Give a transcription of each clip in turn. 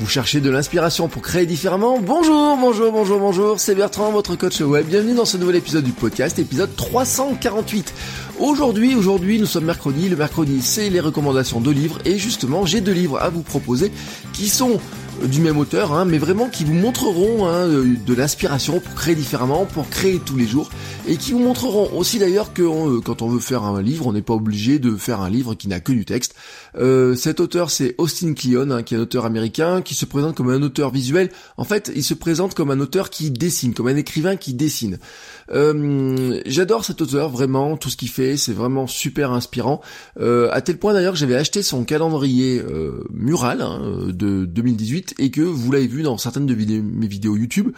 Vous cherchez de l'inspiration pour créer différemment Bonjour, bonjour, bonjour, bonjour, c'est Bertrand, votre coach web. Bienvenue dans ce nouvel épisode du podcast, épisode 348. Aujourd'hui, aujourd'hui, nous sommes mercredi. Le mercredi, c'est les recommandations de livres. Et justement, j'ai deux livres à vous proposer qui sont du même auteur, hein, mais vraiment qui vous montreront hein, de l'inspiration pour créer différemment, pour créer tous les jours, et qui vous montreront aussi d'ailleurs que euh, quand on veut faire un livre, on n'est pas obligé de faire un livre qui n'a que du texte. Euh, cet auteur, c'est Austin Kleon, hein, qui est un auteur américain, qui se présente comme un auteur visuel. En fait, il se présente comme un auteur qui dessine, comme un écrivain qui dessine. Euh, J'adore cet auteur, vraiment, tout ce qu'il fait, c'est vraiment super inspirant. Euh, à tel point d'ailleurs que j'avais acheté son calendrier euh, mural hein, de 2018 et que vous l'avez vu dans certaines de mes vidéos YouTube.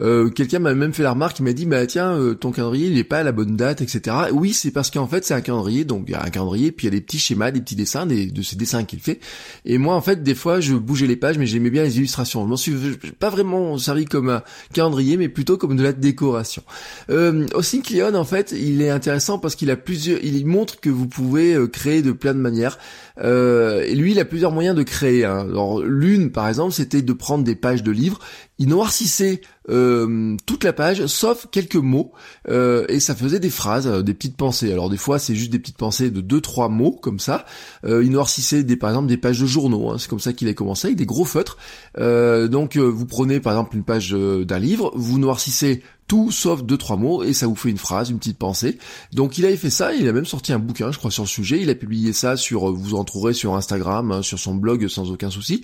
Euh, quelqu'un m'a même fait la remarque, il m'a dit bah tiens euh, ton calendrier il est pas à la bonne date, etc. Oui c'est parce qu'en fait c'est un calendrier, donc il y a un calendrier, puis il y a des petits schémas, des petits dessins de ces dessins qu'il fait. Et moi en fait des fois je bougeais les pages mais j'aimais bien les illustrations. Je m'en suis pas vraiment servi comme un calendrier mais plutôt comme de la décoration. Euh, Austin Kleon en fait il est intéressant parce qu'il a plusieurs, il montre que vous pouvez euh, créer de plein de manières. Euh, et lui, il a plusieurs moyens de créer. Hein. L'une, par exemple, c'était de prendre des pages de livres. Il noircissait euh, toute la page, sauf quelques mots, euh, et ça faisait des phrases, des petites pensées. Alors des fois, c'est juste des petites pensées de deux trois mots comme ça. il noircissait des, par exemple, des pages de journaux. Hein. C'est comme ça qu'il a commencé avec des gros feutres. donc vous prenez par exemple une page d'un livre, vous noircissez tout sauf deux trois mots et ça vous fait une phrase, une petite pensée. Donc il avait fait ça, il a même sorti un bouquin, je crois, sur le sujet. Il a publié ça sur, vous en trouverez sur Instagram, hein, sur son blog sans aucun souci.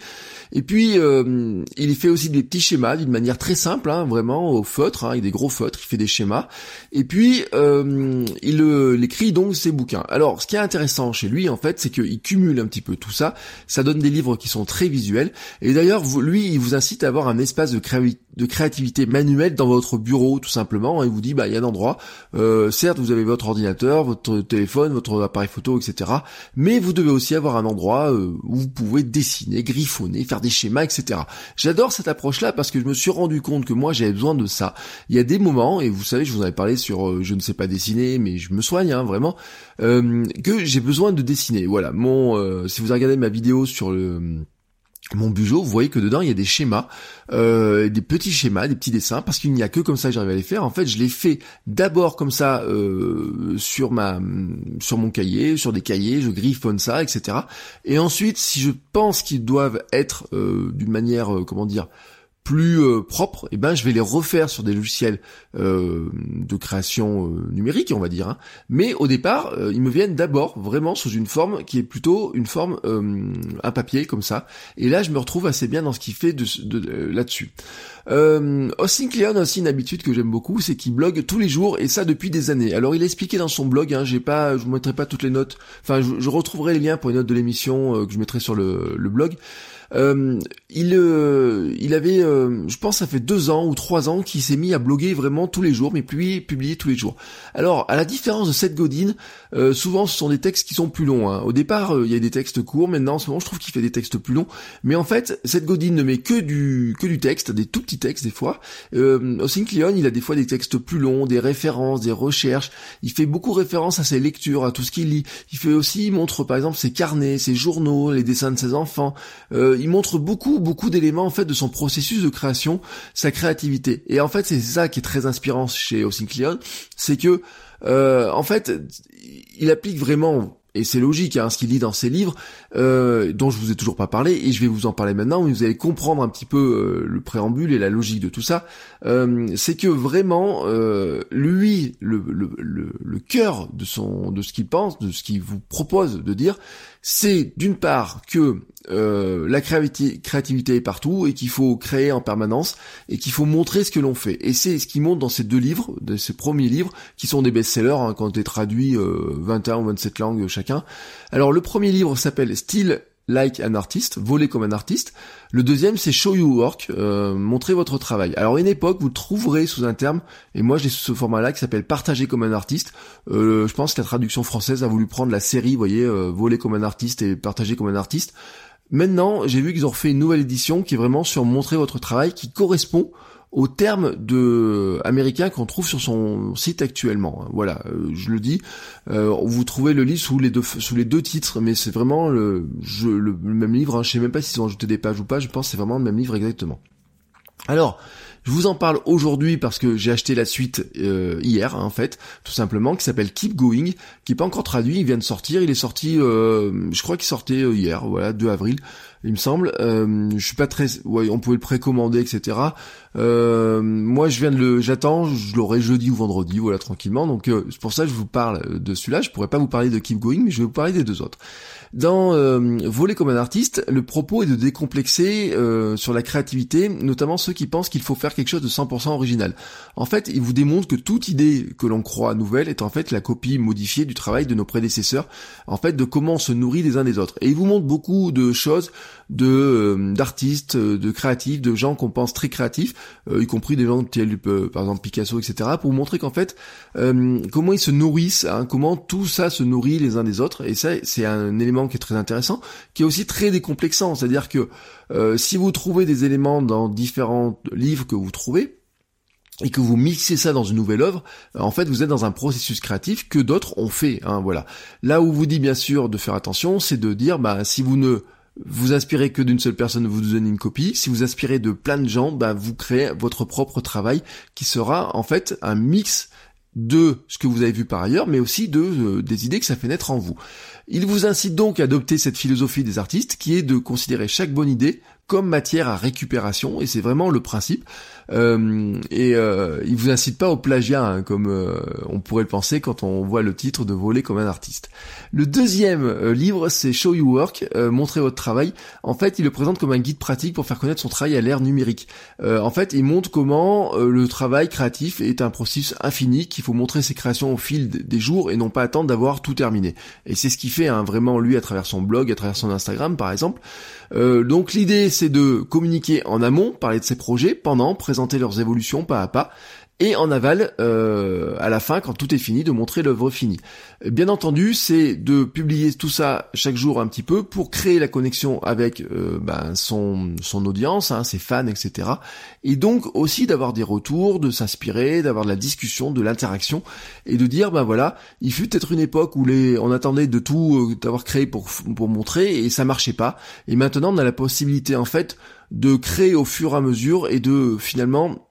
Et puis euh, il fait aussi des petits schémas d'une manière très simple, hein, vraiment au feutre, hein, avec des gros feutres. Il fait des schémas. Et puis euh, il, euh, écrit donc ses bouquins. Alors ce qui est intéressant chez lui en fait, c'est qu'il cumule un petit peu tout ça. Ça donne des livres qui sont très visuels. Et d'ailleurs lui, il vous incite à avoir un espace de, de créativité manuelle dans votre bureau tout simplement, et vous dit bah il y a un endroit, euh, certes vous avez votre ordinateur, votre téléphone, votre appareil photo, etc. Mais vous devez aussi avoir un endroit euh, où vous pouvez dessiner, griffonner, faire des schémas, etc. J'adore cette approche-là parce que je me suis rendu compte que moi j'avais besoin de ça. Il y a des moments, et vous savez, je vous en avais parlé sur euh, je ne sais pas dessiner, mais je me soigne hein, vraiment, que j'ai besoin de dessiner. Voilà, mon si vous regardez ma vidéo sur le mon bujo, vous voyez que dedans il y a des schémas, euh, des petits schémas, des petits dessins, parce qu'il n'y a que comme ça que j'arrive à les faire. En fait, je les fais d'abord comme ça euh, sur ma, sur mon cahier, sur des cahiers, je griffonne ça, etc. Et ensuite, si je pense qu'ils doivent être euh, d'une manière, comment dire, plus euh, propres, et eh ben je vais les refaire sur des logiciels euh, de création euh, numérique, on va dire. Hein. Mais au départ, ils me viennent d'abord vraiment sous une forme qui est plutôt une forme un papier comme ça. Et là, je me retrouve assez bien dans ce qu'il fait de, là-dessus. Euh, Austin Kleon a aussi une habitude que j'aime beaucoup, c'est qu'il blogue tous les jours et ça depuis des années. Alors il a expliqué dans son blog, hein, j'ai pas, je vous mettrai pas toutes les notes. Enfin, je, retrouverai les liens pour les notes de l'émission que je mettrai sur le blog. Euh, il, euh, il avait, euh, je pense, ça fait deux ans ou trois ans qu'il s'est mis à bloguer vraiment tous les jours, mais puis publier tous les jours. Alors, à la différence de Seth Godin, souvent ce sont des textes qui sont plus longs. Hein. Au départ, il y a des textes courts. Maintenant, en ce moment, je trouve qu'il fait des textes plus longs. Mais en fait, Seth Godin ne met que du que du texte, des tout petits textes des fois. Euh, Austin Kleon, il a des fois des textes plus longs, des références, des recherches. Il fait beaucoup référence à ses lectures, à tout ce qu'il lit. Il fait aussi, il montre par exemple ses carnets, ses journaux, les dessins de ses enfants. Euh, il montre beaucoup, beaucoup d'éléments en fait de son processus de création, sa créativité. Et en fait, c'est ça qui est très inspirant chez Austin Kleon, c'est que euh, en fait, il applique vraiment et c'est logique, hein, ce qu'il dit dans ses livres, euh, dont je vous ai toujours pas parlé, et je vais vous en parler maintenant, où vous allez comprendre un petit peu euh, le préambule et la logique de tout ça, euh, c'est que vraiment, lui, le, le, le, le cœur de son, de ce qu'il pense, de ce qu'il vous propose de dire, c'est d'une part que euh, la créativité est partout et qu'il faut créer en permanence et qu'il faut montrer ce que l'on fait. Et c'est ce qui montre dans ces deux livres, de ces premiers livres, qui sont des best-sellers hein, quand tu traduits euh, 21 ou 27 langues chacun. Alors le premier livre s'appelle Still Like an Artist, voler comme un artiste. Le deuxième, c'est Show You Work, euh, montrer votre travail. Alors, une époque, vous trouverez sous un terme, et moi j'ai ce format-là qui s'appelle Partager comme un artiste. Euh, je pense que la traduction française a voulu prendre la série, vous voyez, euh, voler comme un artiste et partager comme un artiste. Maintenant, j'ai vu qu'ils ont refait une nouvelle édition qui est vraiment sur montrer votre travail, qui correspond au terme de américain qu'on trouve sur son site actuellement. Voilà, euh, je le dis. Euh, vous trouvez le livre sous les deux sous les deux titres, mais c'est vraiment le, le, même livre. Hein. Je sais même pas s'ils ont ajouté des pages ou pas. Je pense que c'est vraiment le même livre exactement. Alors, je vous en parle aujourd'hui parce que j'ai acheté la suite euh, hier, hein, en fait, tout simplement, qui s'appelle Keep Going, qui est pas encore traduit, il vient de sortir, il est sorti, euh, je crois qu'il sortait euh, hier, voilà, 2 avril, il me semble. je suis pas très, ouais, on pouvait le précommander, etc. moi, je viens de le, j'attends, je l'aurai jeudi ou vendredi, voilà, tranquillement. Donc c'est pour ça que je vous parle de celui-là. Je pourrais pas vous parler de Keep Going, mais je vais vous parler des deux autres. Dans euh, Voler comme un artiste, le propos est de décomplexer euh, sur la créativité, notamment ceux qui pensent qu'il faut faire quelque chose de 100% original. En fait, il vous démontre que toute idée que l'on croit nouvelle est en fait la copie modifiée du travail de nos prédécesseurs, en fait de comment on se nourrit les uns des autres. Et il vous montre beaucoup de choses de euh, d'artistes, de créatifs, de gens qu'on pense très créatifs, y compris des gens tels par exemple Picasso, etc., pour montrer qu'en fait comment ils se nourrissent, hein, comment tout ça se nourrit les uns des autres. Et ça, c'est un élément qui est très intéressant, qui est aussi très décomplexant. C'est-à-dire que euh, si vous trouvez des éléments dans différents livres que vous trouvez, et que vous mixez ça dans une nouvelle œuvre, en fait, vous êtes dans un processus créatif que d'autres ont fait. Hein, voilà. Là où vous dit bien sûr de faire attention, c'est de dire, bah, si vous ne vous inspirez que d'une seule personne, vous donnez une copie. Si vous inspirez de plein de gens, bah, vous créez votre propre travail qui sera en fait un mix de ce que vous avez vu par ailleurs, mais aussi de euh, des idées que ça fait naître en vous. Il vous incite donc à adopter cette philosophie des artistes qui est de considérer chaque bonne idée comme matière à récupération, et c'est vraiment le principe. Euh, et euh, il vous incite pas au plagiat, hein, comme euh, on pourrait le penser quand on voit le titre de Voler comme un artiste. Le deuxième euh, livre, c'est Show You Work, montrer votre travail. En fait, il le présente comme un guide pratique pour faire connaître son travail à l'ère numérique. en fait, il montre comment le travail créatif est un processus infini, qu'il faut montrer ses créations au fil des jours et non pas attendre d'avoir tout terminé. Et c'est ce qu'il fait hein, vraiment lui à travers son blog, à travers son Instagram par exemple. donc l'idée c'est de communiquer en amont, parler de ses projets, pendant, présenter leurs évolutions pas à pas, et en aval, euh, à la fin, quand tout est fini, de montrer l'œuvre finie. Bien entendu, c'est de publier tout ça chaque jour un petit peu pour créer la connexion avec euh, ben, son, son audience, hein, ses fans, etc. Et donc aussi d'avoir des retours, de s'inspirer, d'avoir de la discussion, de l'interaction, et de dire, ben voilà, il fut peut-être une époque où les, on attendait de tout euh, d'avoir créé pour, pour montrer, et ça marchait pas. Et maintenant, on a la possibilité, en fait, de créer au fur et à mesure et de finalement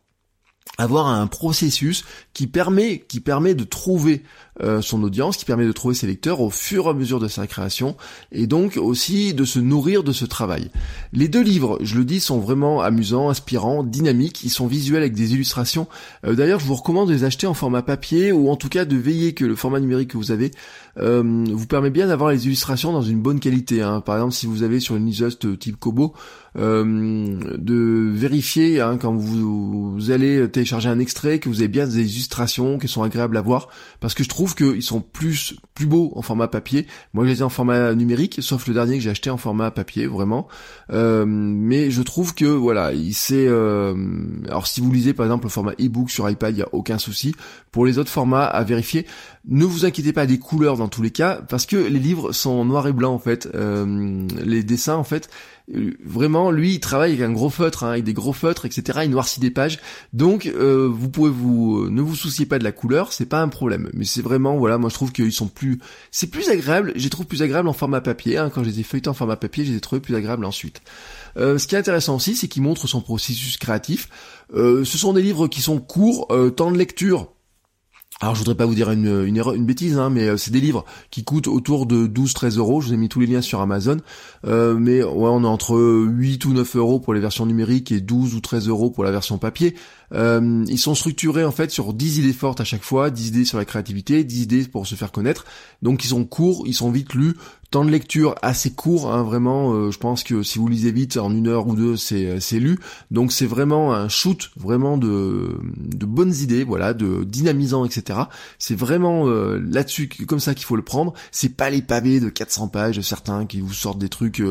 avoir un processus qui permet qui permet de trouver euh, son audience, qui permet de trouver ses lecteurs au fur et à mesure de sa création et donc aussi de se nourrir de ce travail. Les deux livres, je le dis, sont vraiment amusants, inspirants, dynamiques, ils sont visuels avec des illustrations. Euh, d'ailleurs, je vous recommande de les acheter en format papier ou en tout cas de veiller que le format numérique que vous avez euh, vous permet bien d'avoir les illustrations dans une bonne qualité. Hein. Par exemple, si vous avez sur une liseuse type Kobo, de vérifier hein, quand vous, vous allez télécharger un extrait que vous avez bien des illustrations qui sont agréables à voir parce que je trouve qu'ils sont plus plus beaux en format papier. Moi je les ai en format numérique sauf le dernier que j'ai acheté en format papier vraiment. Euh, mais je trouve que voilà, c'est euh, alors si vous lisez par exemple le format ebook sur iPad, il y a aucun souci. Pour les autres formats à vérifier, ne vous inquiétez pas des couleurs dans tous les cas parce que les livres sont noir et blanc en fait. Euh, les dessins en fait vraiment, lui, il travaille avec un gros feutre, hein, avec des gros feutres, etc. Il noircit des pages. Donc, euh, vous pouvez vous, euh, ne vous souciez pas de la couleur, c'est pas un problème. Mais c'est vraiment, voilà, moi je trouve qu'ils sont plus, c'est plus agréable. J'ai trouvé plus agréable en format papier. Hein, quand je les ai feuilletés en format papier, je les ai trouvés plus agréables ensuite. Euh, ce qui est intéressant aussi, c'est qu'il montre son processus créatif. ce sont des livres qui sont courts, temps de lecture alors je voudrais pas vous dire une, une, une bêtise, hein, mais euh, c'est des livres qui coûtent autour de 12-13 euros. Je vous ai mis tous les liens sur Amazon. Euh, mais ouais, on est entre 8 ou 9 euros pour les versions numériques et 12 ou 13 euros pour la version papier. Euh, ils sont structurés en fait sur 10 idées fortes à chaque fois, 10 idées sur la créativité, 10 idées pour se faire connaître. Donc ils sont courts, ils sont vite lus, temps de lecture assez court, hein, vraiment. Euh, je pense que si vous lisez vite, en une heure ou deux, c'est euh, lu. Donc c'est vraiment un shoot, vraiment de bonnes idées, voilà, de dynamisant, etc. C'est vraiment euh, là-dessus, comme ça qu'il faut le prendre. C'est pas les pavés de 400 pages, certains qui vous sortent des trucs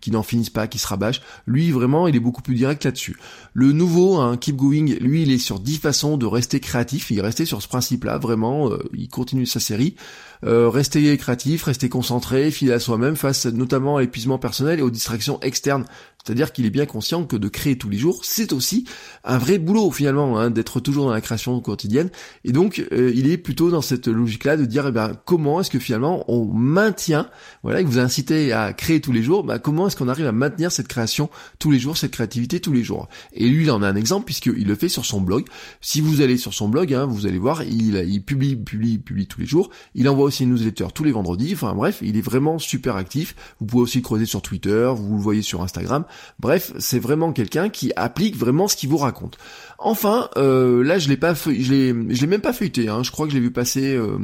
qui n'en finissent pas, qui se rabâchent. Lui, vraiment, il est beaucoup plus direct là-dessus. Le nouveau, hein, Keep Going, lui, il est sur 10 façons de rester créatif. Il est resté sur ce principe-là, vraiment. il continue sa série. Rester créatif, rester concentré, à soi-même face notamment à l'épuisement personnel et aux distractions externes. C'est-à-dire qu'il est bien conscient que de créer tous les jours, c'est aussi un vrai boulot finalement, hein, d'être toujours dans la création quotidienne. Et donc, euh, il est plutôt dans cette logique-là de dire, eh ben, comment est-ce que finalement on maintient, voilà, il vous a incité à créer tous les jours, bah, comment est-ce qu'on arrive à maintenir cette création tous les jours, cette créativité tous les jours? Et lui, il en a un exemple puisqu'il le fait sur son blog. Si vous allez sur son blog, hein, vous allez voir, il, il publie, publie, publie tous les jours. Il envoie aussi une newsletter tous les vendredis. Enfin bref, il est vraiment super actif. Vous pouvez aussi creuser sur Twitter, vous le voyez sur Instagram. Bref, c'est vraiment quelqu'un qui applique vraiment ce qu'il vous raconte. Enfin, euh, là je l'ai pas, l'ai, je l'ai même pas feuilleté. Hein. Je crois que je l'ai vu passer euh,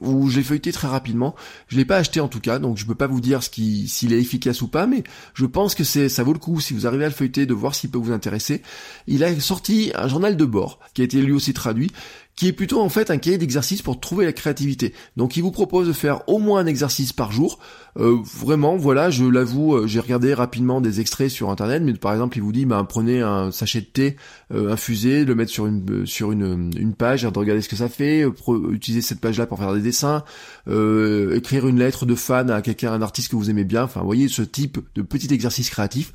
ou je l'ai feuilleté très rapidement. Je l'ai pas acheté en tout cas, donc je peux pas vous dire ce qui, s'il est efficace ou pas, mais je pense que c'est, ça vaut le coup si vous arrivez à le feuilleter de voir s'il peut vous intéresser. Il a sorti un journal de bord qui a été lui aussi traduit, qui est plutôt en fait un cahier d'exercice pour trouver la créativité. Donc il vous propose de faire au moins un exercice par jour. Euh, vraiment, voilà, je l'avoue, euh, j'ai regardé rapidement des extraits sur internet, mais par exemple il vous dit, bah, prenez un sachet de thé euh, infusé, le mettre sur une sur une, une page, regarder ce que ça fait, utiliser cette page-là pour faire des dessins, écrire une lettre de fan à quelqu'un, un artiste que vous aimez bien. Enfin, voyez ce type de petit exercice créatif.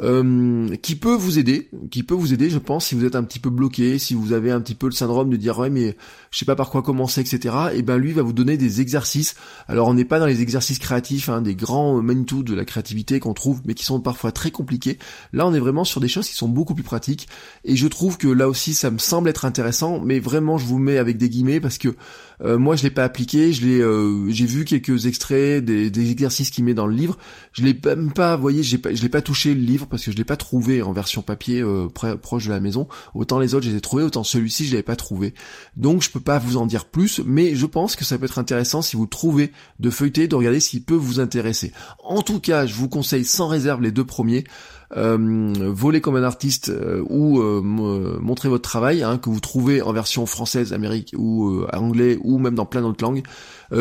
Euh, qui peut vous aider, qui peut vous aider, je pense, si vous êtes un petit peu bloqué, si vous avez un petit peu le syndrome de dire ouais mais je sais pas par quoi commencer, etc. Et ben lui va vous donner des exercices. Alors on n'est pas dans les exercices créatifs, hein, des grands Manitou de la créativité qu'on trouve, mais qui sont parfois très compliqués. Là on est vraiment sur des choses qui sont beaucoup plus pratiques. Et je trouve que là aussi ça me semble être intéressant, mais vraiment je vous mets avec des guillemets parce que euh, moi je l'ai pas appliqué, je l'ai, euh, j'ai vu quelques extraits des, des exercices qu'il met dans le livre. Je l'ai même pas, vous voyez, j'ai pas, je l'ai pas touché le livre parce que je l'ai pas trouvé en version papier euh, proche de la maison. Autant les autres je les ai trouvés, autant celui-ci je l'avais pas trouvé. Donc je peux pas vous en dire plus, mais je pense que ça peut être intéressant si vous trouvez de feuilleter, de regarder s'il peut vous intéresser. En tout cas, je vous conseille sans réserve les deux premiers. Euh, voler comme un artiste euh, ou euh, montrer votre travail, hein, que vous trouvez en version française, amérique ou anglais ou même dans plein d'autres langues.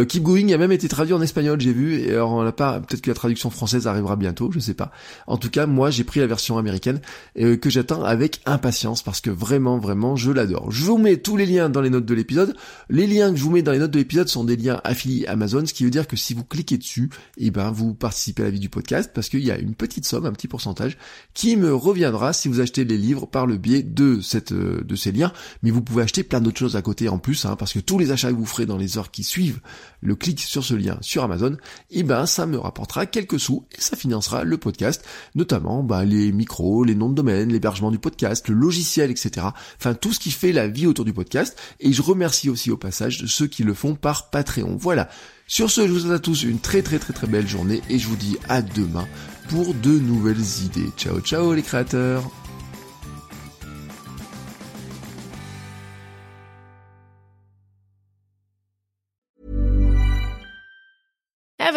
Keep Going a même été traduit en espagnol, j'ai vu. Et on l'a pas. Peut-être que la traduction française arrivera bientôt, je sais pas. En tout cas, moi j'ai pris la version américaine que j'attends avec impatience parce que vraiment, vraiment, je l'adore. Je vous mets tous les liens dans les notes de l'épisode. Les liens que je vous mets dans les notes de l'épisode sont des liens affiliés Amazon, ce qui veut dire que si vous cliquez dessus, et eh ben vous participez à la vie du podcast parce qu'il y a une petite somme, un petit pourcentage qui me reviendra si vous achetez les livres par le biais de cette euh, de ces liens. Mais vous pouvez acheter plein d'autres choses à côté en plus, hein, parce que tous les achats que vous ferez dans les heures qui suivent le clic sur ce lien sur Amazon, eh ben ça me rapportera quelques sous et ça financera le podcast, notamment bah, les micros, les noms de domaine, l'hébergement du podcast, le logiciel, etc. Enfin tout ce qui fait la vie autour du podcast. Et je remercie aussi au passage ceux qui le font par Patreon. Voilà. Sur ce, je vous souhaite à tous une très très très très belle journée et je vous dis à demain pour de nouvelles idées. Ciao ciao les créateurs